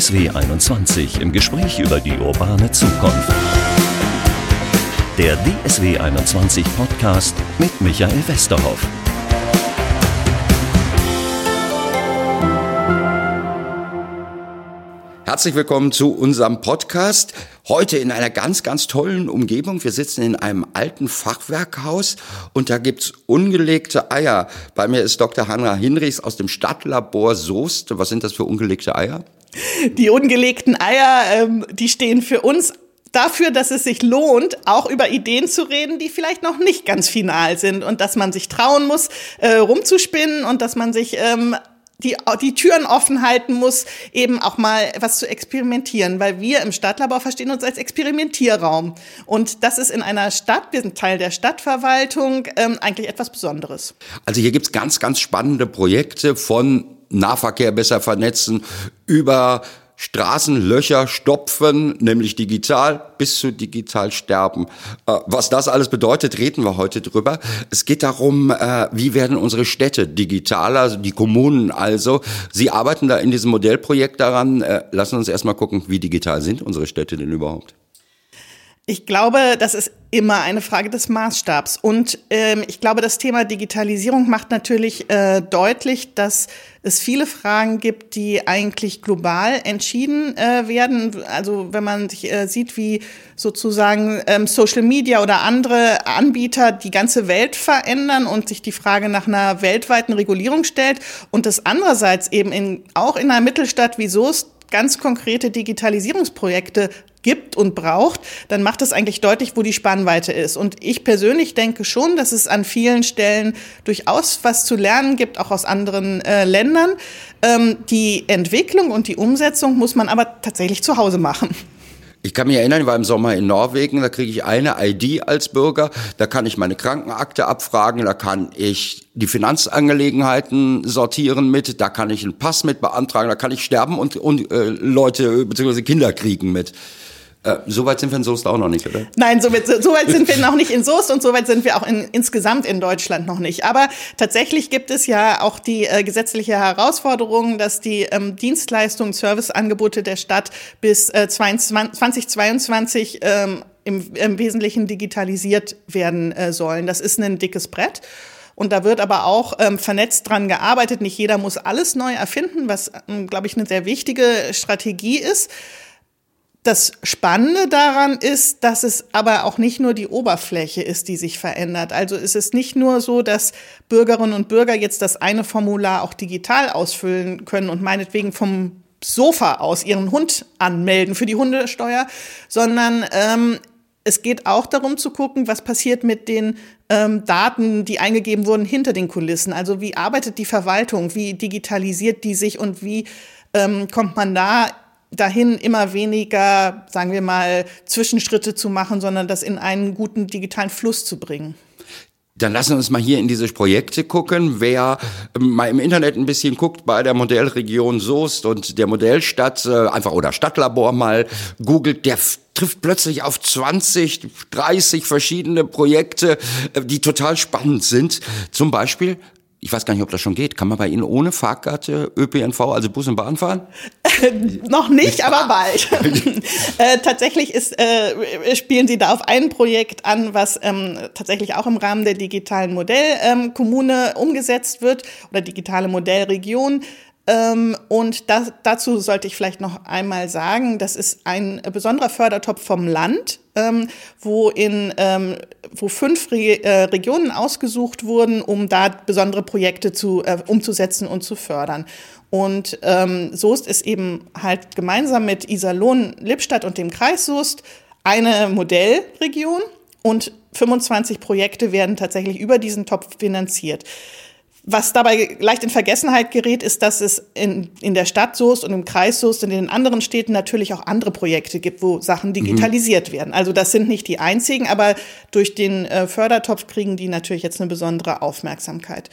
DSW 21 im Gespräch über die urbane Zukunft. Der DSW 21 Podcast mit Michael Westerhoff. Herzlich willkommen zu unserem Podcast. Heute in einer ganz, ganz tollen Umgebung. Wir sitzen in einem alten Fachwerkhaus und da gibt's ungelegte Eier. Bei mir ist Dr. Hanna Hinrichs aus dem Stadtlabor Soest. Was sind das für ungelegte Eier? Die ungelegten Eier, ähm, die stehen für uns dafür, dass es sich lohnt, auch über Ideen zu reden, die vielleicht noch nicht ganz final sind und dass man sich trauen muss, äh, rumzuspinnen und dass man sich ähm, die, die Türen offen halten muss, eben auch mal was zu experimentieren, weil wir im Stadtlabor verstehen uns als Experimentierraum. Und das ist in einer Stadt, wir sind Teil der Stadtverwaltung, ähm, eigentlich etwas Besonderes. Also hier gibt's ganz, ganz spannende Projekte von Nahverkehr besser vernetzen über Straßenlöcher stopfen, nämlich digital bis zu digital sterben. Äh, was das alles bedeutet, reden wir heute drüber. Es geht darum, äh, wie werden unsere Städte digitaler, also die Kommunen also. Sie arbeiten da in diesem Modellprojekt daran. Äh, lassen uns erstmal gucken, wie digital sind unsere Städte denn überhaupt? Ich glaube, das ist immer eine Frage des Maßstabs. Und ähm, ich glaube, das Thema Digitalisierung macht natürlich äh, deutlich, dass es viele Fragen gibt, die eigentlich global entschieden äh, werden. Also wenn man sich äh, sieht, wie sozusagen ähm, Social Media oder andere Anbieter die ganze Welt verändern und sich die Frage nach einer weltweiten Regulierung stellt und das andererseits eben in, auch in einer Mittelstadt wie Soest ganz konkrete Digitalisierungsprojekte gibt und braucht, dann macht es eigentlich deutlich, wo die Spannweite ist. Und ich persönlich denke schon, dass es an vielen Stellen durchaus was zu lernen gibt, auch aus anderen äh, Ländern. Ähm, die Entwicklung und die Umsetzung muss man aber tatsächlich zu Hause machen. Ich kann mich erinnern, ich war im Sommer in Norwegen, da kriege ich eine ID als Bürger, da kann ich meine Krankenakte abfragen, da kann ich die Finanzangelegenheiten sortieren mit, da kann ich einen Pass mit beantragen, da kann ich sterben und, und äh, Leute bzw. Kinder kriegen mit. Äh, so weit sind wir in Soest auch noch nicht, oder? Nein, so weit, so weit sind wir noch nicht in Soest und so weit sind wir auch in, insgesamt in Deutschland noch nicht. Aber tatsächlich gibt es ja auch die äh, gesetzliche Herausforderung, dass die ähm, Dienstleistungen, Serviceangebote der Stadt bis äh, 22, 2022 ähm, im, im Wesentlichen digitalisiert werden äh, sollen. Das ist ein dickes Brett. Und da wird aber auch ähm, vernetzt dran gearbeitet. Nicht jeder muss alles neu erfinden, was, ähm, glaube ich, eine sehr wichtige Strategie ist. Das Spannende daran ist, dass es aber auch nicht nur die Oberfläche ist, die sich verändert. Also es ist nicht nur so, dass Bürgerinnen und Bürger jetzt das eine Formular auch digital ausfüllen können und meinetwegen vom Sofa aus ihren Hund anmelden für die Hundesteuer, sondern ähm, es geht auch darum zu gucken, was passiert mit den ähm, Daten, die eingegeben wurden hinter den Kulissen. Also wie arbeitet die Verwaltung, wie digitalisiert die sich und wie ähm, kommt man da dahin immer weniger, sagen wir mal, Zwischenschritte zu machen, sondern das in einen guten digitalen Fluss zu bringen. Dann lassen wir uns mal hier in diese Projekte gucken. Wer ähm, mal im Internet ein bisschen guckt bei der Modellregion Soest und der Modellstadt, äh, einfach oder Stadtlabor mal googelt, der trifft plötzlich auf 20, 30 verschiedene Projekte, äh, die total spannend sind. Zum Beispiel ich weiß gar nicht, ob das schon geht. Kann man bei Ihnen ohne Fahrkarte ÖPNV, also Bus und Bahn fahren? Noch nicht, aber bald. äh, tatsächlich ist, äh, spielen Sie da auf ein Projekt an, was ähm, tatsächlich auch im Rahmen der digitalen Modellkommune ähm, umgesetzt wird oder digitale Modellregion. Ähm, und das, dazu sollte ich vielleicht noch einmal sagen, das ist ein besonderer Fördertopf vom Land, ähm, wo in ähm, wo fünf Re äh, Regionen ausgesucht wurden, um da besondere Projekte zu, äh, umzusetzen und zu fördern. Und ähm, Soest ist eben halt gemeinsam mit Iserlohn, Lippstadt und dem Kreis Soest eine Modellregion und 25 Projekte werden tatsächlich über diesen Topf finanziert. Was dabei leicht in Vergessenheit gerät, ist, dass es in, in der Stadt Soest und im Kreis Soest und in den anderen Städten natürlich auch andere Projekte gibt, wo Sachen digitalisiert mhm. werden. Also das sind nicht die einzigen, aber durch den äh, Fördertopf kriegen die natürlich jetzt eine besondere Aufmerksamkeit.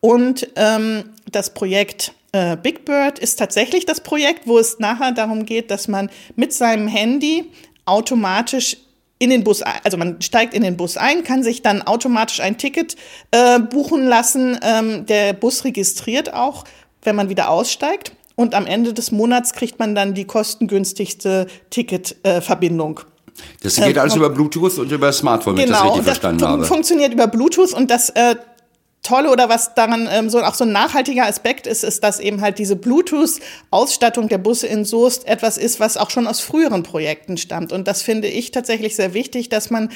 Und ähm, das Projekt äh, Big Bird ist tatsächlich das Projekt, wo es nachher darum geht, dass man mit seinem Handy automatisch in den Bus, also man steigt in den Bus ein, kann sich dann automatisch ein Ticket äh, buchen lassen. Ähm, der Bus registriert auch, wenn man wieder aussteigt. und am Ende des Monats kriegt man dann die kostengünstigste Ticketverbindung. Äh, das geht alles über Bluetooth und über Smartphone, wenn genau, ich das richtig verstanden das habe. funktioniert über Bluetooth und das äh, Tolle oder was daran ähm, so auch so ein nachhaltiger Aspekt ist, ist, dass eben halt diese Bluetooth-Ausstattung der Busse in Soest etwas ist, was auch schon aus früheren Projekten stammt. Und das finde ich tatsächlich sehr wichtig, dass man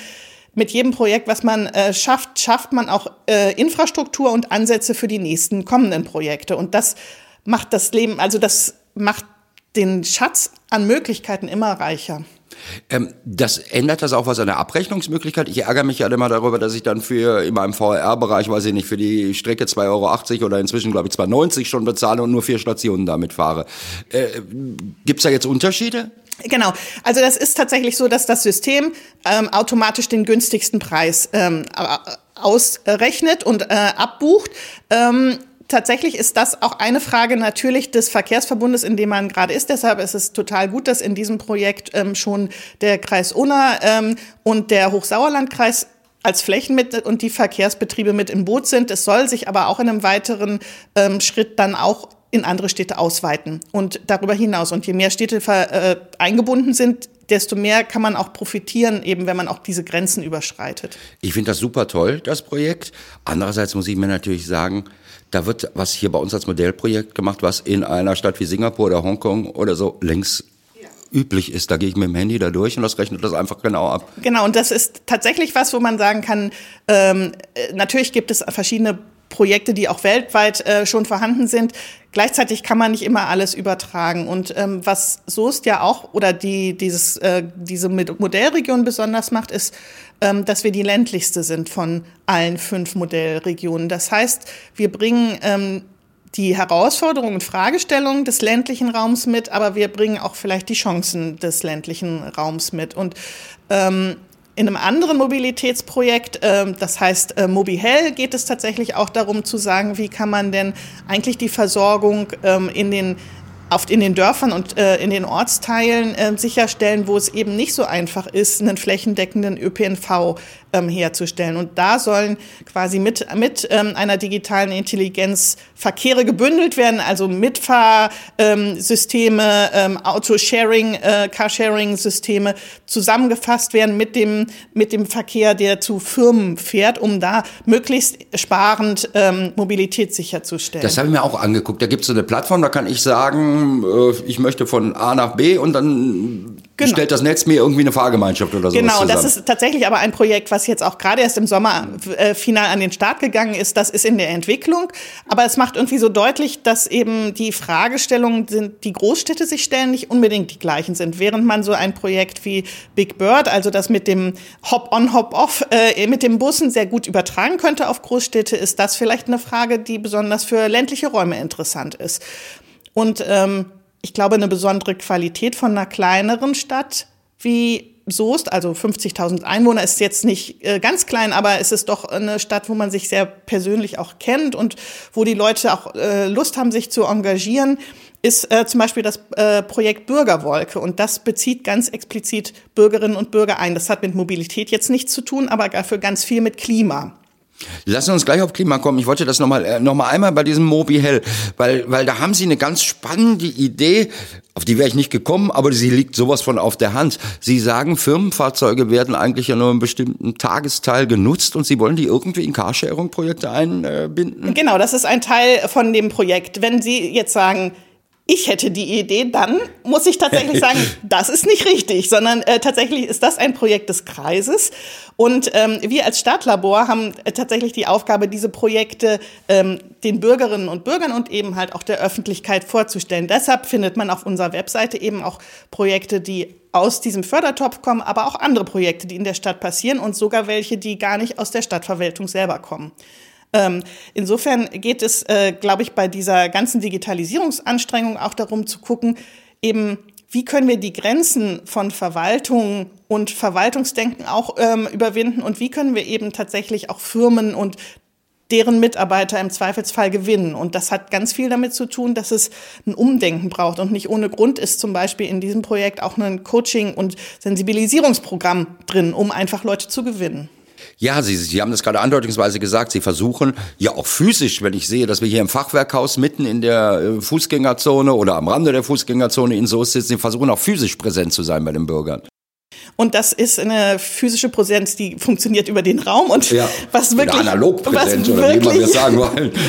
mit jedem Projekt, was man äh, schafft, schafft man auch äh, Infrastruktur und Ansätze für die nächsten kommenden Projekte. Und das macht das Leben, also das macht den Schatz an Möglichkeiten immer reicher. Ähm, das ändert das auch was an der Abrechnungsmöglichkeit? Ich ärgere mich ja immer darüber, dass ich dann für in meinem VR-Bereich, weiß ich nicht, für die Strecke 2,80 Euro oder inzwischen, glaube ich, 2,90 schon bezahle und nur vier Stationen damit fahre. Äh, Gibt es da jetzt Unterschiede? Genau. Also das ist tatsächlich so, dass das System ähm, automatisch den günstigsten Preis ähm, ausrechnet und äh, abbucht. Ähm, tatsächlich ist das auch eine Frage natürlich des Verkehrsverbundes, in dem man gerade ist. Deshalb ist es total gut, dass in diesem Projekt ähm, schon der Kreis Unna ähm, und der Hochsauerlandkreis als Flächen mit und die Verkehrsbetriebe mit im Boot sind. Es soll sich aber auch in einem weiteren ähm, Schritt dann auch in andere Städte ausweiten und darüber hinaus. Und je mehr Städte äh, eingebunden sind, desto mehr kann man auch profitieren, eben wenn man auch diese Grenzen überschreitet. Ich finde das super toll, das Projekt. Andererseits muss ich mir natürlich sagen, da wird was hier bei uns als Modellprojekt gemacht, was in einer Stadt wie Singapur oder Hongkong oder so längst üblich ist. Da gehe ich mit dem Handy da durch und das rechnet das einfach genau ab. Genau, und das ist tatsächlich was, wo man sagen kann, ähm, äh, natürlich gibt es verschiedene Projekte, die auch weltweit äh, schon vorhanden sind. Gleichzeitig kann man nicht immer alles übertragen. Und ähm, was Soest ja auch oder die, dieses, äh, diese Modellregion besonders macht, ist, ähm, dass wir die ländlichste sind von allen fünf Modellregionen. Das heißt, wir bringen ähm, die Herausforderungen und Fragestellungen des ländlichen Raums mit, aber wir bringen auch vielleicht die Chancen des ländlichen Raums mit. Und ähm, in einem anderen Mobilitätsprojekt, äh, das heißt äh, MobiHell, geht es tatsächlich auch darum zu sagen, wie kann man denn eigentlich die Versorgung ähm, in den oft in den Dörfern und äh, in den Ortsteilen äh, sicherstellen, wo es eben nicht so einfach ist, einen flächendeckenden ÖPNV ähm, herzustellen. Und da sollen quasi mit, mit ähm, einer digitalen Intelligenz Verkehre gebündelt werden, also Mitfahrsysteme, ähm, Autosharing, äh, Carsharing-Systeme zusammengefasst werden mit dem, mit dem Verkehr, der zu Firmen fährt, um da möglichst sparend ähm, Mobilität sicherzustellen. Das habe ich mir auch angeguckt. Da gibt es so eine Plattform, da kann ich sagen, äh, ich möchte von A nach B und dann genau. stellt das Netz mir irgendwie eine Fahrgemeinschaft oder so. Genau, das ist tatsächlich aber ein Projekt, was jetzt auch gerade erst im Sommer äh, final an den Start gegangen ist. Das ist in der Entwicklung, aber es macht irgendwie so deutlich, dass eben die Fragestellungen sind, die Großstädte sich stellen, nicht unbedingt die gleichen sind. Während man so ein Projekt wie Big Bird, also das mit dem Hop-on, Hop-off äh, mit den Bussen sehr gut übertragen könnte auf Großstädte, ist das vielleicht eine Frage, die besonders für ländliche Räume interessant ist. Und ähm, ich glaube, eine besondere Qualität von einer kleineren Stadt wie Soest, also 50.000 Einwohner, ist jetzt nicht äh, ganz klein, aber es ist doch eine Stadt, wo man sich sehr persönlich auch kennt und wo die Leute auch äh, Lust haben, sich zu engagieren, ist äh, zum Beispiel das äh, Projekt Bürgerwolke. Und das bezieht ganz explizit Bürgerinnen und Bürger ein. Das hat mit Mobilität jetzt nichts zu tun, aber dafür ganz viel mit Klima. Lassen uns gleich auf Klima kommen. Ich wollte das nochmal äh, noch mal einmal bei diesem Mobi Hell, weil, weil da haben Sie eine ganz spannende Idee, auf die wäre ich nicht gekommen, aber sie liegt sowas von auf der Hand. Sie sagen, Firmenfahrzeuge werden eigentlich ja nur einen bestimmten Tagesteil genutzt und Sie wollen die irgendwie in Carsharing-Projekte einbinden? Genau, das ist ein Teil von dem Projekt. Wenn Sie jetzt sagen, ich hätte die Idee, dann muss ich tatsächlich sagen, das ist nicht richtig, sondern äh, tatsächlich ist das ein Projekt des Kreises. Und ähm, wir als Stadtlabor haben äh, tatsächlich die Aufgabe, diese Projekte ähm, den Bürgerinnen und Bürgern und eben halt auch der Öffentlichkeit vorzustellen. Deshalb findet man auf unserer Webseite eben auch Projekte, die aus diesem Fördertopf kommen, aber auch andere Projekte, die in der Stadt passieren und sogar welche, die gar nicht aus der Stadtverwaltung selber kommen. Ähm, insofern geht es, äh, glaube ich, bei dieser ganzen Digitalisierungsanstrengung auch darum zu gucken, eben wie können wir die Grenzen von Verwaltung und Verwaltungsdenken auch ähm, überwinden und wie können wir eben tatsächlich auch Firmen und deren Mitarbeiter im Zweifelsfall gewinnen. Und das hat ganz viel damit zu tun, dass es ein Umdenken braucht. Und nicht ohne Grund ist zum Beispiel in diesem Projekt auch ein Coaching- und Sensibilisierungsprogramm drin, um einfach Leute zu gewinnen. Ja, Sie, Sie haben das gerade andeutungsweise gesagt. Sie versuchen ja auch physisch, wenn ich sehe, dass wir hier im Fachwerkhaus mitten in der äh, Fußgängerzone oder am Rande der Fußgängerzone in Soest sitzen, Sie versuchen auch physisch präsent zu sein bei den Bürgern. Und das ist eine physische Präsenz, die funktioniert über den Raum und ja. was wirklich Analogpräsenz oder wirklich, wie das sagen wollen.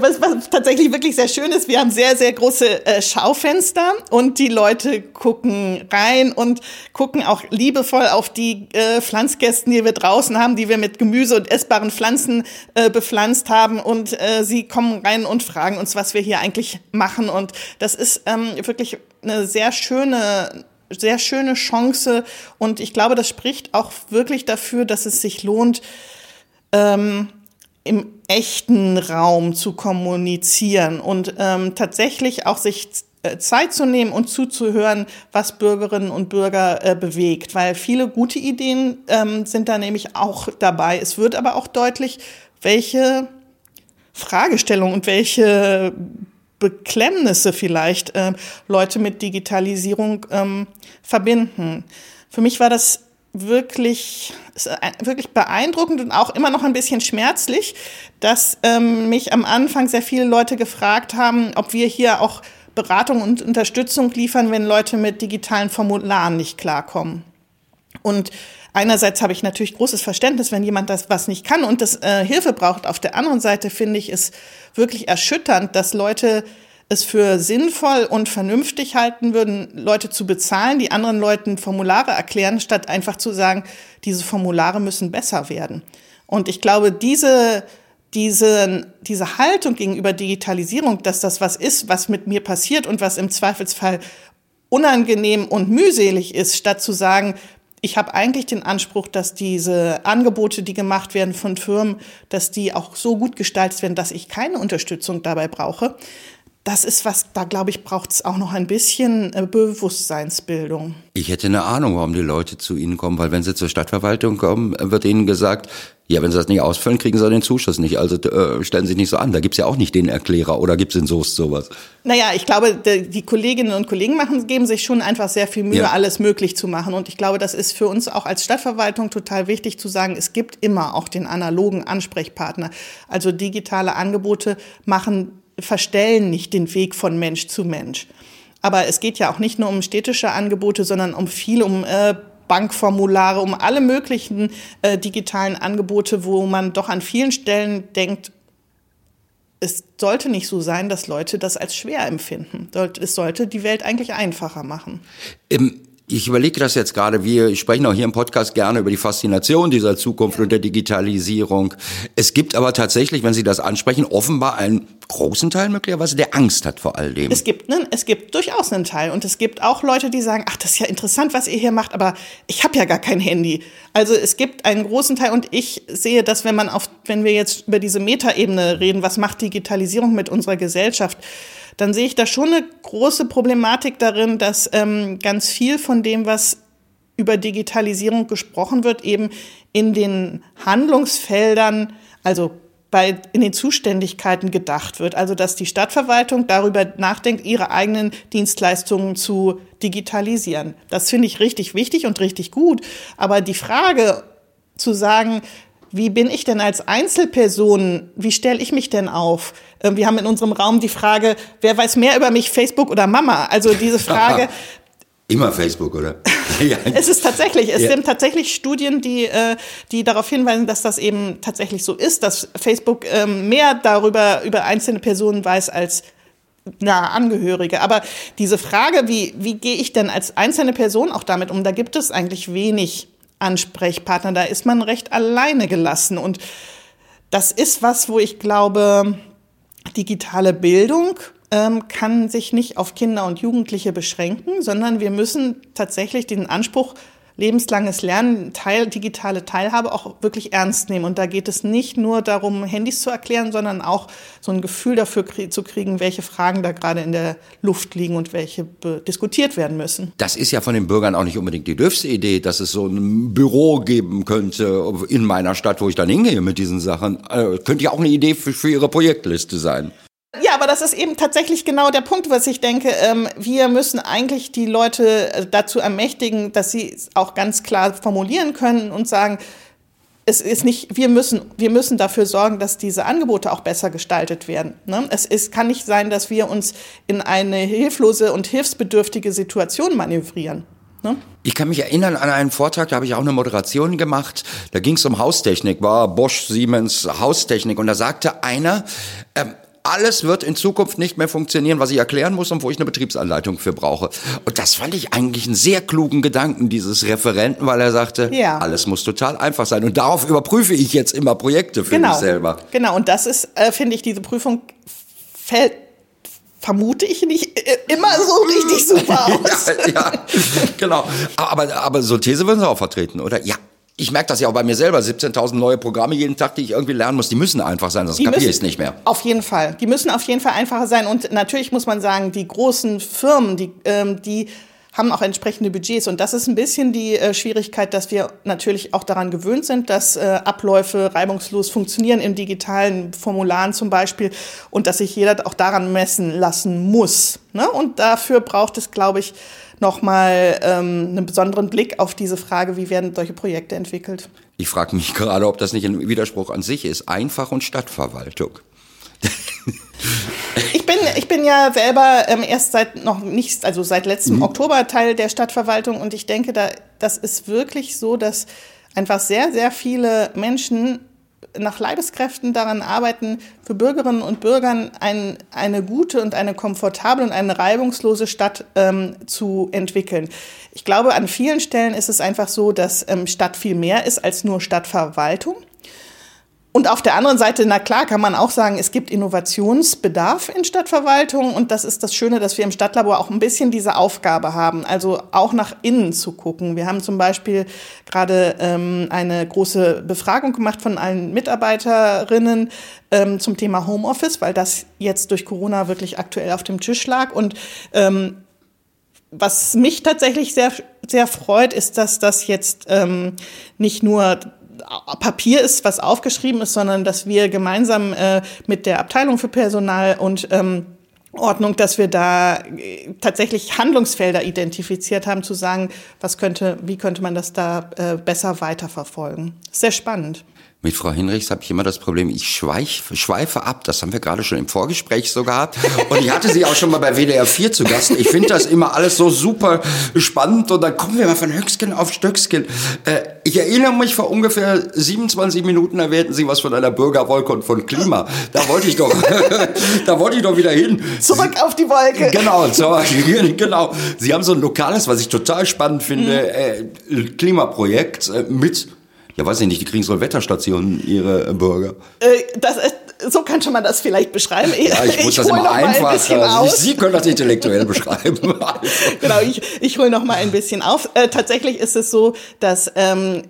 Was, was tatsächlich wirklich sehr schön ist, wir haben sehr sehr große äh, Schaufenster und die Leute gucken rein und gucken auch liebevoll auf die äh, Pflanzgästen, die wir draußen haben, die wir mit Gemüse und essbaren Pflanzen äh, bepflanzt haben und äh, sie kommen rein und fragen uns, was wir hier eigentlich machen und das ist ähm, wirklich eine sehr schöne sehr schöne Chance und ich glaube, das spricht auch wirklich dafür, dass es sich lohnt, ähm, im echten Raum zu kommunizieren und ähm, tatsächlich auch sich äh, Zeit zu nehmen und zuzuhören, was Bürgerinnen und Bürger äh, bewegt, weil viele gute Ideen ähm, sind da nämlich auch dabei. Es wird aber auch deutlich, welche Fragestellungen und welche Beklemmnisse vielleicht äh, Leute mit Digitalisierung ähm, verbinden. Für mich war das wirklich, wirklich beeindruckend und auch immer noch ein bisschen schmerzlich, dass ähm, mich am Anfang sehr viele Leute gefragt haben, ob wir hier auch Beratung und Unterstützung liefern, wenn Leute mit digitalen Formularen nicht klarkommen. Und einerseits habe ich natürlich großes Verständnis, wenn jemand das was nicht kann und das äh, Hilfe braucht. Auf der anderen Seite finde ich es wirklich erschütternd, dass Leute es für sinnvoll und vernünftig halten würden, Leute zu bezahlen, die anderen Leuten Formulare erklären, statt einfach zu sagen, diese Formulare müssen besser werden. Und ich glaube, diese, diese, diese Haltung gegenüber Digitalisierung, dass das was ist, was mit mir passiert und was im Zweifelsfall unangenehm und mühselig ist, statt zu sagen, ich habe eigentlich den Anspruch, dass diese Angebote, die gemacht werden von Firmen, dass die auch so gut gestaltet werden, dass ich keine Unterstützung dabei brauche. Das ist was, da glaube ich, braucht es auch noch ein bisschen äh, Bewusstseinsbildung. Ich hätte eine Ahnung, warum die Leute zu Ihnen kommen, weil wenn sie zur Stadtverwaltung kommen, wird ihnen gesagt, ja, wenn sie das nicht ausfüllen, kriegen sie den Zuschuss nicht. Also äh, stellen Sie sich nicht so an. Da gibt's ja auch nicht den Erklärer oder gibt's in Soest sowas? Naja, ich glaube, die Kolleginnen und Kollegen machen, geben sich schon einfach sehr viel Mühe, ja. alles möglich zu machen. Und ich glaube, das ist für uns auch als Stadtverwaltung total wichtig zu sagen, es gibt immer auch den analogen Ansprechpartner. Also digitale Angebote machen, verstellen nicht den Weg von Mensch zu Mensch. Aber es geht ja auch nicht nur um städtische Angebote, sondern um viel um äh, Bankformulare, um alle möglichen äh, digitalen Angebote, wo man doch an vielen Stellen denkt, es sollte nicht so sein, dass Leute das als schwer empfinden. Es sollte die Welt eigentlich einfacher machen. Ich überlege das jetzt gerade, wir sprechen auch hier im Podcast gerne über die Faszination dieser Zukunft und der Digitalisierung. Es gibt aber tatsächlich, wenn Sie das ansprechen, offenbar einen großen Teil möglicherweise, der Angst hat vor all dem. Es gibt, ne, es gibt durchaus einen Teil und es gibt auch Leute, die sagen, ach, das ist ja interessant, was ihr hier macht, aber ich habe ja gar kein Handy. Also es gibt einen großen Teil und ich sehe, dass wenn man auf, wenn wir jetzt über diese Metaebene reden, was macht Digitalisierung mit unserer Gesellschaft? Dann sehe ich da schon eine große Problematik darin, dass ähm, ganz viel von dem, was über Digitalisierung gesprochen wird, eben in den Handlungsfeldern, also bei, in den Zuständigkeiten gedacht wird. Also, dass die Stadtverwaltung darüber nachdenkt, ihre eigenen Dienstleistungen zu digitalisieren. Das finde ich richtig wichtig und richtig gut. Aber die Frage zu sagen, wie bin ich denn als Einzelperson, wie stelle ich mich denn auf? Ähm, wir haben in unserem Raum die Frage, wer weiß mehr über mich, Facebook oder Mama? Also diese Frage. Immer Facebook, oder? es ist tatsächlich, es ja. sind tatsächlich Studien, die, äh, die darauf hinweisen, dass das eben tatsächlich so ist, dass Facebook ähm, mehr darüber, über einzelne Personen weiß als nahe Angehörige. Aber diese Frage, wie, wie gehe ich denn als einzelne Person auch damit um, da gibt es eigentlich wenig Ansprechpartner. Da ist man recht alleine gelassen. Und das ist was, wo ich glaube, digitale Bildung ähm, kann sich nicht auf Kinder und Jugendliche beschränken, sondern wir müssen tatsächlich den Anspruch lebenslanges Lernen, Teil, digitale Teilhabe auch wirklich ernst nehmen. Und da geht es nicht nur darum, Handys zu erklären, sondern auch so ein Gefühl dafür krie zu kriegen, welche Fragen da gerade in der Luft liegen und welche diskutiert werden müssen. Das ist ja von den Bürgern auch nicht unbedingt die dürfste Idee, dass es so ein Büro geben könnte in meiner Stadt, wo ich dann hingehe mit diesen Sachen. Äh, könnte ja auch eine Idee für, für Ihre Projektliste sein. Ja, aber das ist eben tatsächlich genau der Punkt, was ich denke. Ähm, wir müssen eigentlich die Leute äh, dazu ermächtigen, dass sie es auch ganz klar formulieren können und sagen, es ist nicht, wir müssen, wir müssen dafür sorgen, dass diese Angebote auch besser gestaltet werden. Ne? Es ist, kann nicht sein, dass wir uns in eine hilflose und hilfsbedürftige Situation manövrieren. Ne? Ich kann mich erinnern an einen Vortrag, da habe ich auch eine Moderation gemacht. Da ging es um Haustechnik, war Bosch, Siemens, Haustechnik. Und da sagte einer, ähm, alles wird in Zukunft nicht mehr funktionieren, was ich erklären muss und wo ich eine Betriebsanleitung für brauche. Und das fand ich eigentlich einen sehr klugen Gedanken dieses Referenten, weil er sagte, ja. alles muss total einfach sein. Und darauf überprüfe ich jetzt immer Projekte für genau. mich selber. Genau, und das ist, äh, finde ich, diese Prüfung fällt vermute ich nicht äh, immer so richtig super aus. ja, ja, genau. Aber, aber so These würden Sie auch vertreten, oder? Ja, ich merke das ja auch bei mir selber, 17.000 neue Programme jeden Tag, die ich irgendwie lernen muss, die müssen einfach sein, sonst kapiere ich es nicht mehr. Auf jeden Fall. Die müssen auf jeden Fall einfacher sein. Und natürlich muss man sagen, die großen Firmen, die, ähm, die haben auch entsprechende Budgets. Und das ist ein bisschen die äh, Schwierigkeit, dass wir natürlich auch daran gewöhnt sind, dass äh, Abläufe reibungslos funktionieren im digitalen Formularen zum Beispiel und dass sich jeder auch daran messen lassen muss. Ne? Und dafür braucht es, glaube ich, nochmal ähm, einen besonderen Blick auf diese Frage, wie werden solche Projekte entwickelt. Ich frage mich gerade, ob das nicht ein Widerspruch an sich ist. Einfach und Stadtverwaltung. ich bin, ich bin ja selber ähm, erst seit noch nicht, also seit letztem mhm. Oktober Teil der Stadtverwaltung und ich denke, da, das ist wirklich so, dass einfach sehr, sehr viele Menschen nach Leibeskräften daran arbeiten, für Bürgerinnen und Bürgern ein, eine gute und eine komfortable und eine reibungslose Stadt ähm, zu entwickeln. Ich glaube, an vielen Stellen ist es einfach so, dass ähm, Stadt viel mehr ist als nur Stadtverwaltung. Und auf der anderen Seite, na klar, kann man auch sagen, es gibt Innovationsbedarf in Stadtverwaltung. Und das ist das Schöne, dass wir im Stadtlabor auch ein bisschen diese Aufgabe haben, also auch nach innen zu gucken. Wir haben zum Beispiel gerade ähm, eine große Befragung gemacht von allen Mitarbeiterinnen ähm, zum Thema Homeoffice, weil das jetzt durch Corona wirklich aktuell auf dem Tisch lag. Und ähm, was mich tatsächlich sehr, sehr freut, ist, dass das jetzt ähm, nicht nur Papier ist, was aufgeschrieben ist, sondern dass wir gemeinsam äh, mit der Abteilung für Personal und ähm, Ordnung, dass wir da äh, tatsächlich Handlungsfelder identifiziert haben, zu sagen, was könnte, wie könnte man das da äh, besser weiterverfolgen. Sehr spannend. Mit Frau Hinrichs habe ich immer das Problem, ich schweif, schweife ab. Das haben wir gerade schon im Vorgespräch so gehabt. Und ich hatte sie auch schon mal bei WDR 4 zu Gast. Ich finde das immer alles so super spannend. Und dann kommen wir mal von Höchstgen auf Stöckskin. Äh, ich erinnere mich, vor ungefähr 27 Minuten erwähnten Sie was von einer Bürgerwolke und von Klima. Da wollte ich doch, da wollte ich doch wieder hin. Zurück auf die Wolke. Genau, so, genau. Sie haben so ein lokales, was ich total spannend finde, mhm. äh, Klimaprojekt äh, mit ja, weiß ich nicht, die kriegen so Wetterstationen, ihre Bürger. Äh, das ist, so könnte man das vielleicht beschreiben. Ja, ich muss ich das immer einfach. Ein also Sie können das intellektuell beschreiben. genau, ich, ich hole noch mal ein bisschen auf. Äh, tatsächlich ist es so, dass ähm,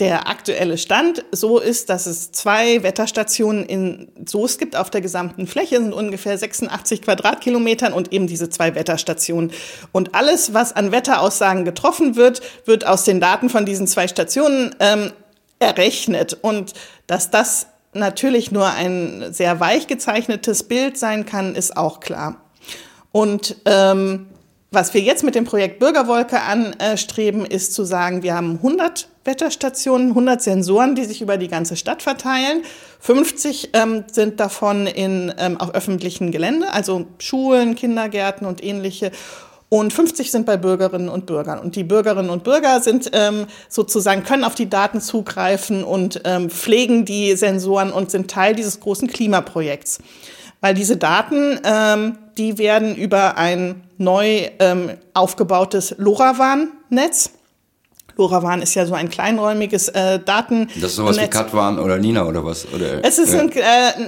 der aktuelle Stand so ist, dass es zwei Wetterstationen in Soest gibt auf der gesamten Fläche, sind ungefähr 86 Quadratkilometern und eben diese zwei Wetterstationen. Und alles, was an Wetteraussagen getroffen wird, wird aus den Daten von diesen zwei Stationen ähm, errechnet. Und dass das natürlich nur ein sehr weich gezeichnetes Bild sein kann, ist auch klar. Und ähm, was wir jetzt mit dem Projekt Bürgerwolke anstreben, ist zu sagen, wir haben 100 Wetterstationen, 100 Sensoren, die sich über die ganze Stadt verteilen. 50 ähm, sind davon in, ähm, auf öffentlichen Gelände, also Schulen, Kindergärten und ähnliche und 50 sind bei Bürgerinnen und Bürgern. Und die Bürgerinnen und Bürger sind ähm, sozusagen, können auf die Daten zugreifen und ähm, pflegen die Sensoren und sind Teil dieses großen Klimaprojekts. Weil diese Daten, ähm, die werden über ein neu ähm, aufgebautes LoRaWAN-Netz LoRaWAN ist ja so ein kleinräumiges äh, Daten. Das ist sowas Netz. wie Katwan oder Nina oder was? Oder, es ist äh. ein, äh,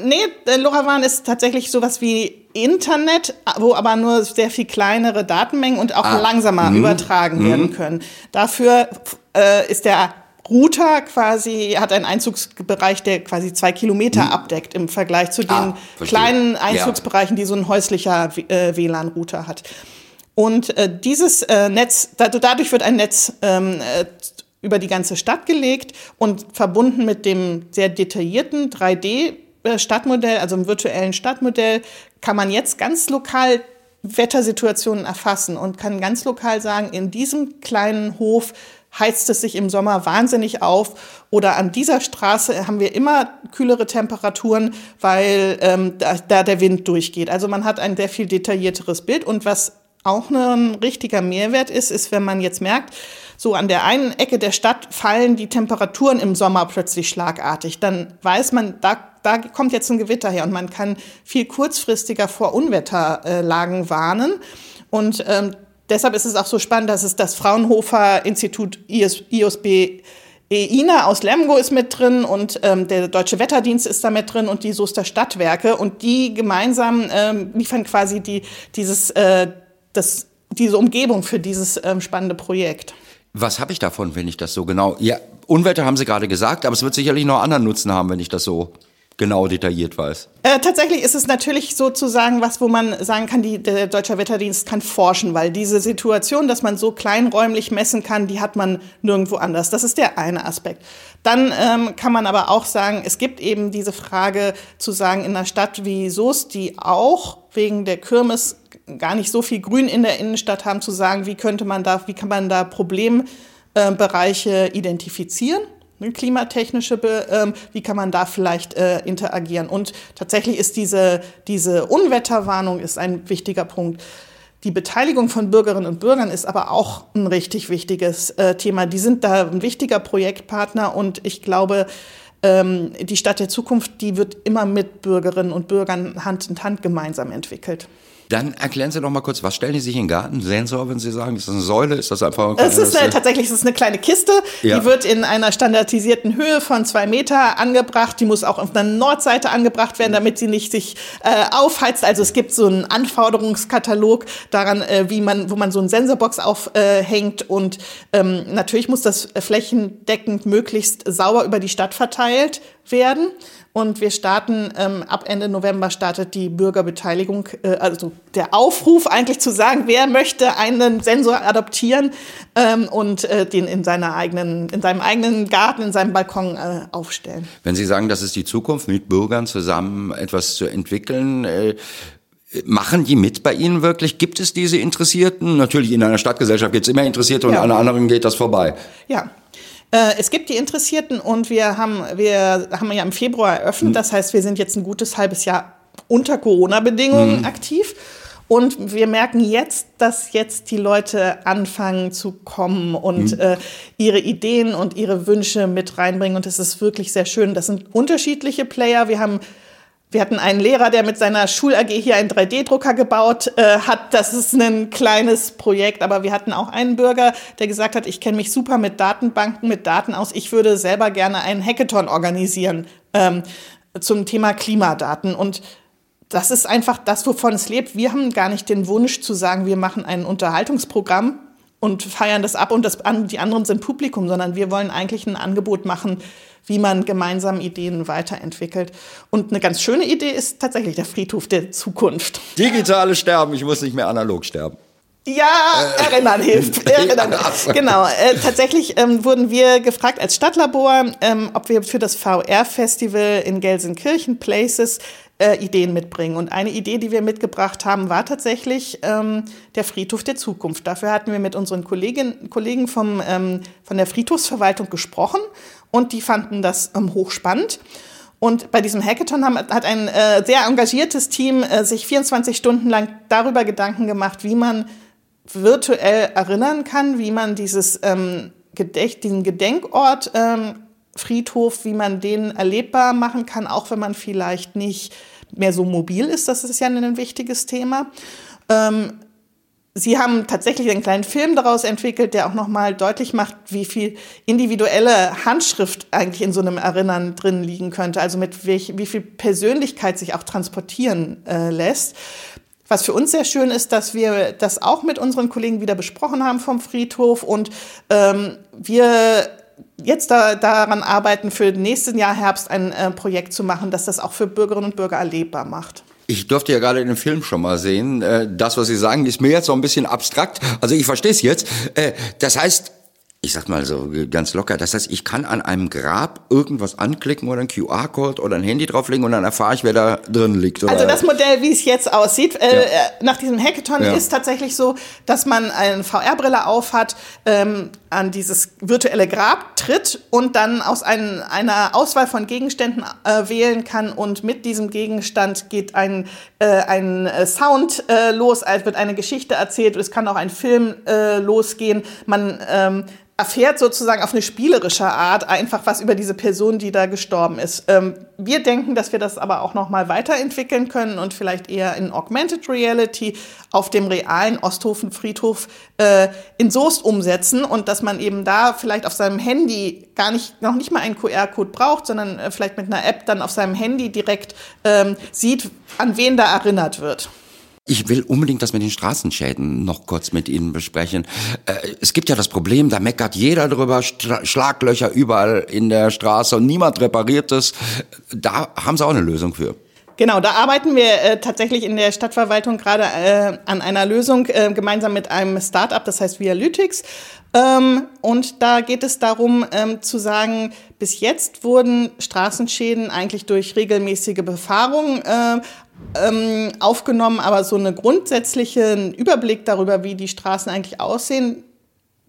nee, äh, LoRaWAN ist tatsächlich sowas wie Internet, wo aber nur sehr viel kleinere Datenmengen und auch ah. langsamer mhm. übertragen mhm. werden können. Dafür äh, ist der Router quasi hat einen Einzugsbereich, der quasi zwei Kilometer mhm. abdeckt im Vergleich zu den ah, kleinen Einzugsbereichen, ja. die so ein häuslicher äh, WLAN-Router hat. Und äh, dieses äh, Netz, dadurch wird ein Netz ähm, äh, über die ganze Stadt gelegt und verbunden mit dem sehr detaillierten 3D Stadtmodell, also im virtuellen Stadtmodell, kann man jetzt ganz lokal Wettersituationen erfassen und kann ganz lokal sagen, in diesem kleinen Hof heizt es sich im Sommer wahnsinnig auf oder an dieser Straße haben wir immer kühlere Temperaturen, weil ähm, da, da der Wind durchgeht. Also man hat ein sehr viel detaillierteres Bild und was auch ein richtiger Mehrwert ist, ist, wenn man jetzt merkt, so an der einen Ecke der Stadt fallen die Temperaturen im Sommer plötzlich schlagartig, dann weiß man, da, da kommt jetzt ein Gewitter her und man kann viel kurzfristiger vor Unwetterlagen warnen. Und ähm, deshalb ist es auch so spannend, dass es das Fraunhofer Institut IS, IOSB EINA aus Lemgo ist mit drin und ähm, der Deutsche Wetterdienst ist da mit drin und die Soester Stadtwerke und die gemeinsam ähm, liefern quasi die, dieses, äh, das, diese Umgebung für dieses ähm, spannende Projekt. Was habe ich davon, wenn ich das so genau? Ja, Unwetter haben Sie gerade gesagt, aber es wird sicherlich noch anderen Nutzen haben, wenn ich das so genau detailliert weiß. Äh, tatsächlich ist es natürlich sozusagen was, wo man sagen kann, die, der Deutsche Wetterdienst kann forschen, weil diese Situation, dass man so kleinräumlich messen kann, die hat man nirgendwo anders. Das ist der eine Aspekt. Dann ähm, kann man aber auch sagen, es gibt eben diese Frage zu sagen, in einer Stadt wie Soest, die auch wegen der Kirmes gar nicht so viel Grün in der Innenstadt haben, zu sagen, wie könnte man da, wie kann man da Problembereiche identifizieren Ne, klimatechnische, ähm, wie kann man da vielleicht äh, interagieren? Und tatsächlich ist diese, diese Unwetterwarnung ist ein wichtiger Punkt. Die Beteiligung von Bürgerinnen und Bürgern ist aber auch ein richtig wichtiges äh, Thema. Die sind da ein wichtiger Projektpartner und ich glaube, ähm, die Stadt der Zukunft, die wird immer mit Bürgerinnen und Bürgern Hand in Hand gemeinsam entwickelt. Dann erklären Sie noch mal kurz, was stellen die sich in den Garten? Sensor, wenn Sie sagen, ist das eine Säule? Ist das einfach ein Es ist eine, tatsächlich es ist eine kleine Kiste. Ja. Die wird in einer standardisierten Höhe von zwei Meter angebracht. Die muss auch auf der Nordseite angebracht werden, damit sie nicht sich äh, aufheizt. Also es gibt so einen Anforderungskatalog daran, äh, wie man, wo man so einen Sensorbox aufhängt. Äh, und ähm, natürlich muss das flächendeckend möglichst sauber über die Stadt verteilt werden. Und wir starten, ähm, ab Ende November startet die Bürgerbeteiligung, äh, also der Aufruf eigentlich zu sagen, wer möchte einen Sensor adoptieren ähm, und äh, den in, seiner eigenen, in seinem eigenen Garten, in seinem Balkon äh, aufstellen. Wenn Sie sagen, das ist die Zukunft, mit Bürgern zusammen etwas zu entwickeln, äh, Machen die mit bei Ihnen wirklich? Gibt es diese Interessierten? Natürlich in einer Stadtgesellschaft gibt es immer Interessierte und ja. an anderen geht das vorbei. Ja, äh, es gibt die Interessierten und wir haben, wir haben ja im Februar eröffnet. Mhm. Das heißt, wir sind jetzt ein gutes halbes Jahr unter Corona-Bedingungen mhm. aktiv. Und wir merken jetzt, dass jetzt die Leute anfangen zu kommen und mhm. äh, ihre Ideen und ihre Wünsche mit reinbringen. Und das ist wirklich sehr schön. Das sind unterschiedliche Player. Wir haben wir hatten einen Lehrer, der mit seiner Schul-AG hier einen 3D-Drucker gebaut äh, hat. Das ist ein kleines Projekt, aber wir hatten auch einen Bürger, der gesagt hat, ich kenne mich super mit Datenbanken, mit Daten aus. Ich würde selber gerne einen Hackathon organisieren ähm, zum Thema Klimadaten. Und das ist einfach das, wovon es lebt. Wir haben gar nicht den Wunsch zu sagen, wir machen ein Unterhaltungsprogramm und feiern das ab und das, die anderen sind Publikum, sondern wir wollen eigentlich ein Angebot machen, wie man gemeinsam Ideen weiterentwickelt. Und eine ganz schöne Idee ist tatsächlich der Friedhof der Zukunft. Digitale Sterben, ich muss nicht mehr analog sterben. Ja, äh, erinnern hilft. Erinnern. Genau. Äh, tatsächlich ähm, wurden wir gefragt als Stadtlabor, ähm, ob wir für das VR-Festival in Gelsenkirchen Places äh, Ideen mitbringen. Und eine Idee, die wir mitgebracht haben, war tatsächlich ähm, der Friedhof der Zukunft. Dafür hatten wir mit unseren Kolleginnen, Kollegen vom, ähm, von der Friedhofsverwaltung gesprochen und die fanden das ähm, hochspannend. Und bei diesem Hackathon haben, hat ein äh, sehr engagiertes Team äh, sich 24 Stunden lang darüber Gedanken gemacht, wie man virtuell erinnern kann, wie man dieses ähm, Gedächt, diesen Gedenkort ähm, Friedhof, wie man den erlebbar machen kann, auch wenn man vielleicht nicht mehr so mobil ist. Das ist ja ein wichtiges Thema. Ähm, Sie haben tatsächlich einen kleinen Film daraus entwickelt, der auch nochmal deutlich macht, wie viel individuelle Handschrift eigentlich in so einem Erinnern drin liegen könnte. Also mit welch, wie viel Persönlichkeit sich auch transportieren äh, lässt. Was für uns sehr schön ist, dass wir das auch mit unseren Kollegen wieder besprochen haben vom Friedhof und ähm, wir jetzt da, daran arbeiten, für nächsten Jahr Herbst ein äh, Projekt zu machen, das das auch für Bürgerinnen und Bürger erlebbar macht. Ich durfte ja gerade in dem Film schon mal sehen. Äh, das, was Sie sagen, ist mir jetzt so ein bisschen abstrakt. Also ich verstehe es jetzt. Äh, das heißt, ich sag mal so ganz locker, das heißt, ich kann an einem Grab irgendwas anklicken oder ein QR-Code oder ein Handy drauflegen und dann erfahre ich, wer da drin liegt. Oder? Also das Modell, wie es jetzt aussieht, äh, ja. äh, nach diesem Hackathon ja. ist tatsächlich so, dass man eine VR-Brille aufhat, ähm, an dieses virtuelle Grab tritt und dann aus ein, einer Auswahl von Gegenständen äh, wählen kann und mit diesem Gegenstand geht ein, äh, ein äh, Sound äh, los, als wird eine Geschichte erzählt, es kann auch ein Film losgehen. Man ähm, erfährt sozusagen auf eine spielerische Art einfach was über diese Person, die da gestorben ist. Ähm, wir denken, dass wir das aber auch noch mal weiterentwickeln können und vielleicht eher in Augmented Reality auf dem realen Osthofen Friedhof äh, in Soest umsetzen und dass man eben da vielleicht auf seinem Handy gar nicht noch nicht mal einen QR-Code braucht, sondern äh, vielleicht mit einer App dann auf seinem Handy direkt ähm, sieht, an wen da erinnert wird. Ich will unbedingt das mit den Straßenschäden noch kurz mit Ihnen besprechen. Äh, es gibt ja das Problem, da meckert jeder drüber, Schlaglöcher überall in der Straße und niemand repariert es. Da haben Sie auch eine Lösung für. Genau, da arbeiten wir äh, tatsächlich in der Stadtverwaltung gerade äh, an einer Lösung äh, gemeinsam mit einem Startup, das heißt Vialytics. Ähm, und da geht es darum ähm, zu sagen, bis jetzt wurden Straßenschäden eigentlich durch regelmäßige Befahrung äh, ähm, aufgenommen, aber so einen grundsätzlichen Überblick darüber, wie die Straßen eigentlich aussehen,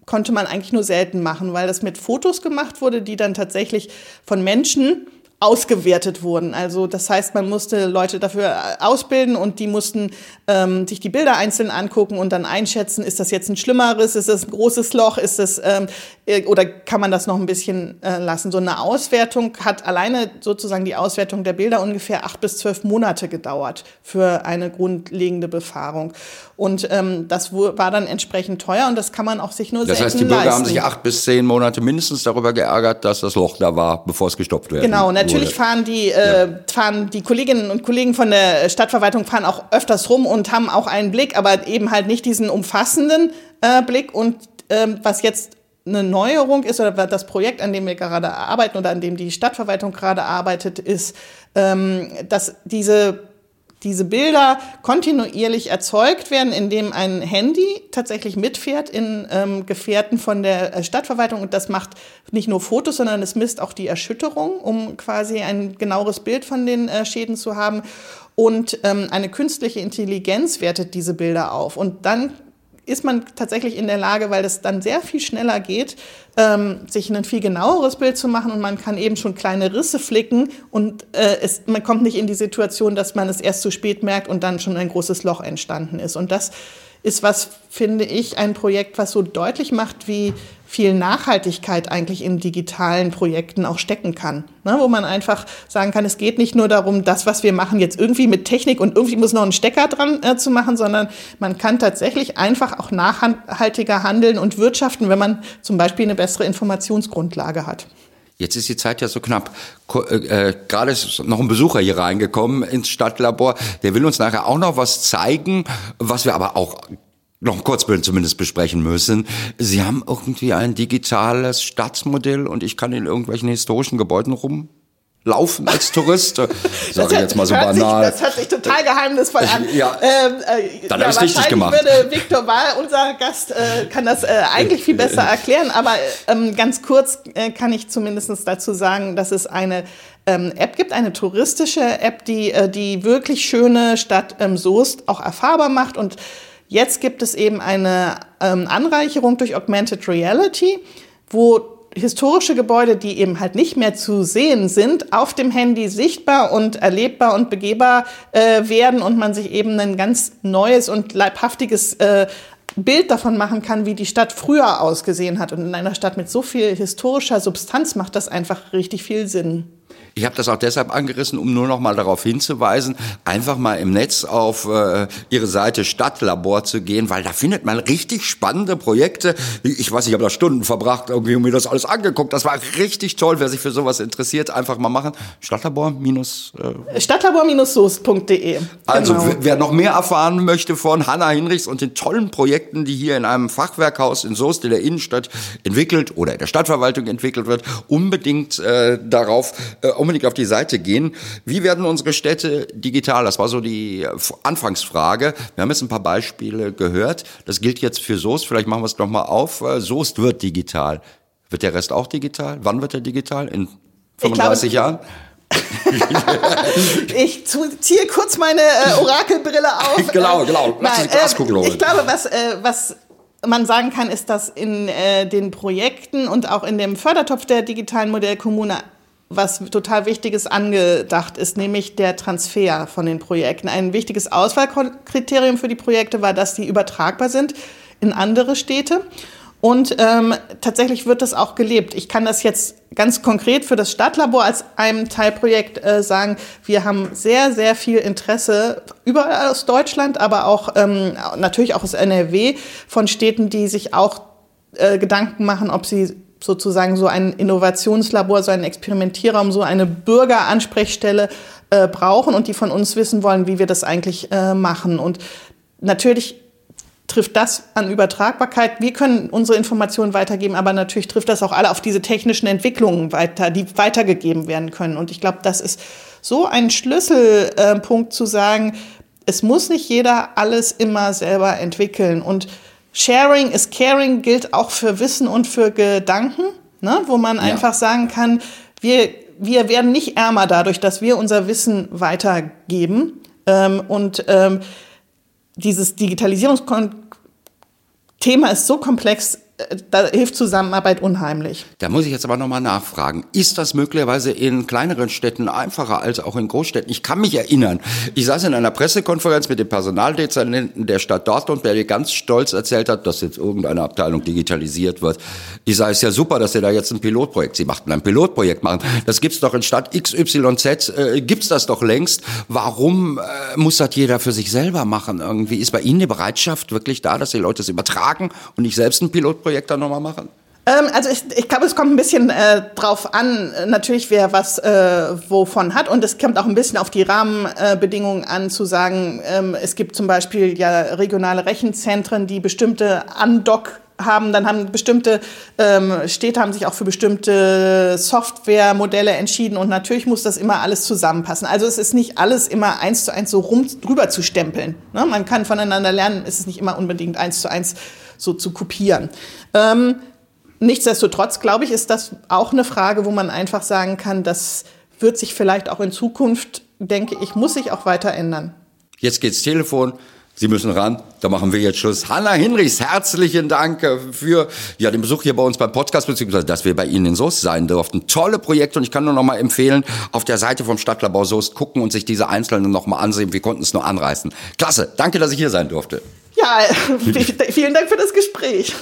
konnte man eigentlich nur selten machen, weil das mit Fotos gemacht wurde, die dann tatsächlich von Menschen ausgewertet wurden. Also das heißt, man musste Leute dafür äh, ausbilden und die mussten ähm, sich die Bilder einzeln angucken und dann einschätzen, ist das jetzt ein schlimmeres, ist das ein großes Loch, ist das ähm, äh, oder kann man das noch ein bisschen äh, lassen? So eine Auswertung hat alleine sozusagen die Auswertung der Bilder ungefähr acht bis zwölf Monate gedauert für eine grundlegende Befahrung. Und ähm, das war dann entsprechend teuer und das kann man auch sich nur Das heißt, die Bürger leisten. haben sich acht bis zehn Monate mindestens darüber geärgert, dass das Loch da war, bevor es gestoppt werden Genau, natürlich fahren die, äh, ja. fahren die Kolleginnen und Kollegen von der Stadtverwaltung fahren auch öfters rum und haben auch einen Blick, aber eben halt nicht diesen umfassenden äh, Blick. Und ähm, was jetzt eine Neuerung ist oder das Projekt, an dem wir gerade arbeiten oder an dem die Stadtverwaltung gerade arbeitet, ist, ähm, dass diese diese Bilder kontinuierlich erzeugt werden, indem ein Handy tatsächlich mitfährt in ähm, Gefährten von der äh, Stadtverwaltung und das macht nicht nur Fotos, sondern es misst auch die Erschütterung, um quasi ein genaueres Bild von den äh, Schäden zu haben. Und ähm, eine künstliche Intelligenz wertet diese Bilder auf. Und dann ist man tatsächlich in der Lage, weil es dann sehr viel schneller geht, ähm, sich ein viel genaueres Bild zu machen und man kann eben schon kleine Risse flicken und äh, es, man kommt nicht in die Situation, dass man es erst zu spät merkt und dann schon ein großes Loch entstanden ist. Und das ist was, finde ich, ein Projekt, was so deutlich macht, wie viel Nachhaltigkeit eigentlich in digitalen Projekten auch stecken kann. Ne? Wo man einfach sagen kann, es geht nicht nur darum, das, was wir machen, jetzt irgendwie mit Technik und irgendwie muss noch ein Stecker dran äh, zu machen, sondern man kann tatsächlich einfach auch nachhaltiger handeln und wirtschaften, wenn man zum Beispiel eine bessere Informationsgrundlage hat. Jetzt ist die Zeit ja so knapp. Äh, äh, Gerade ist noch ein Besucher hier reingekommen ins Stadtlabor. Der will uns nachher auch noch was zeigen, was wir aber auch noch ein Kurzbild zumindest besprechen müssen. Sie haben irgendwie ein digitales Stadtmodell und ich kann in irgendwelchen historischen Gebäuden rum laufen als Tourist. Sag ich jetzt mal so banal. Sich, das hört sich total geheimnisvoll an. Ja, ähm, äh, dann ja, habe ich richtig gemacht. würde Viktor Wahl, unser Gast, äh, kann das äh, eigentlich viel besser erklären. Aber ähm, ganz kurz äh, kann ich zumindest dazu sagen, dass es eine ähm, App gibt, eine touristische App, die äh, die wirklich schöne Stadt ähm, Soest auch erfahrbar macht. Und jetzt gibt es eben eine ähm, Anreicherung durch Augmented Reality, wo historische Gebäude, die eben halt nicht mehr zu sehen sind, auf dem Handy sichtbar und erlebbar und begehbar äh, werden und man sich eben ein ganz neues und leibhaftiges äh, Bild davon machen kann, wie die Stadt früher ausgesehen hat. Und in einer Stadt mit so viel historischer Substanz macht das einfach richtig viel Sinn. Ich habe das auch deshalb angerissen, um nur noch mal darauf hinzuweisen, einfach mal im Netz auf äh, Ihre Seite Stadtlabor zu gehen, weil da findet man richtig spannende Projekte. Ich weiß, ich habe da Stunden verbracht, irgendwie um mir das alles angeguckt. Das war richtig toll. Wer sich für sowas interessiert, einfach mal machen. Stadtlabor minus äh Stadtlabor-soest.de. Also genau. wer noch mehr erfahren möchte von Hanna Hinrichs und den tollen Projekten, die hier in einem Fachwerkhaus in Soest in der Innenstadt entwickelt oder in der Stadtverwaltung entwickelt wird, unbedingt äh, darauf äh, um unbedingt auf die Seite gehen. Wie werden unsere Städte digital? Das war so die Anfangsfrage. Wir haben jetzt ein paar Beispiele gehört. Das gilt jetzt für Soest. Vielleicht machen wir es nochmal auf. Soest wird digital. Wird der Rest auch digital? Wann wird er digital? In 35 Jahren? ich ziehe kurz meine äh, Orakelbrille auf. genau, genau. Lass Nein, äh, ich glaube, was, äh, was man sagen kann, ist, dass in äh, den Projekten und auch in dem Fördertopf der digitalen Modellkommune was total Wichtiges angedacht ist, nämlich der Transfer von den Projekten. Ein wichtiges Auswahlkriterium für die Projekte war, dass sie übertragbar sind in andere Städte. Und ähm, tatsächlich wird das auch gelebt. Ich kann das jetzt ganz konkret für das Stadtlabor als einem Teilprojekt äh, sagen. Wir haben sehr, sehr viel Interesse überall aus Deutschland, aber auch ähm, natürlich auch aus NRW von Städten, die sich auch äh, Gedanken machen, ob sie sozusagen so ein Innovationslabor, so einen Experimentierraum, so eine Bürgeransprechstelle äh, brauchen und die von uns wissen wollen, wie wir das eigentlich äh, machen. Und natürlich trifft das an Übertragbarkeit. Wir können unsere Informationen weitergeben, aber natürlich trifft das auch alle auf diese technischen Entwicklungen weiter, die weitergegeben werden können. Und ich glaube, das ist so ein Schlüsselpunkt äh, zu sagen, es muss nicht jeder alles immer selber entwickeln. Und Sharing is Caring gilt auch für Wissen und für Gedanken, ne? wo man ja. einfach sagen kann, wir, wir werden nicht ärmer dadurch, dass wir unser Wissen weitergeben. Ähm, und ähm, dieses Digitalisierungsthema ist so komplex, da hilft Zusammenarbeit unheimlich. Da muss ich jetzt aber nochmal nachfragen. Ist das möglicherweise in kleineren Städten einfacher als auch in Großstädten? Ich kann mich erinnern, ich saß in einer Pressekonferenz mit dem Personaldezernenten der Stadt Dortmund, der dir ganz stolz erzählt hat, dass jetzt irgendeine Abteilung digitalisiert wird. Ich sage, es ja super, dass ihr da jetzt ein Pilotprojekt, Sie machten ein Pilotprojekt machen. Das gibt's doch in Stadt XYZ, äh, gibt's das doch längst. Warum äh, muss das jeder für sich selber machen irgendwie? Ist bei Ihnen die Bereitschaft wirklich da, dass die Leute es übertragen und nicht selbst ein Pilotprojekt Projekt dann nochmal machen? Ähm, also ich, ich glaube, es kommt ein bisschen äh, drauf an, natürlich wer was äh, wovon hat und es kommt auch ein bisschen auf die Rahmenbedingungen an, zu sagen, ähm, es gibt zum Beispiel ja regionale Rechenzentren, die bestimmte Undock haben, dann haben bestimmte ähm, Städte haben sich auch für bestimmte Softwaremodelle entschieden und natürlich muss das immer alles zusammenpassen. Also es ist nicht alles immer eins zu eins so rum drüber zu stempeln. Ne? Man kann voneinander lernen, es ist nicht immer unbedingt eins zu eins so zu kopieren. Ähm, nichtsdestotrotz, glaube ich, ist das auch eine Frage, wo man einfach sagen kann, das wird sich vielleicht auch in Zukunft, denke ich, muss sich auch weiter ändern. Jetzt geht's Telefon. Sie müssen ran. Da machen wir jetzt Schluss. Hanna Hinrichs, herzlichen Dank für ja, den Besuch hier bei uns beim Podcast, beziehungsweise dass wir bei Ihnen in Soest sein durften. Tolle Projekte und ich kann nur noch mal empfehlen, auf der Seite vom Stadtlabor Soest gucken und sich diese einzelnen noch mal ansehen. Wir konnten es nur anreißen. Klasse. Danke, dass ich hier sein durfte. Ja, vielen Dank für das Gespräch.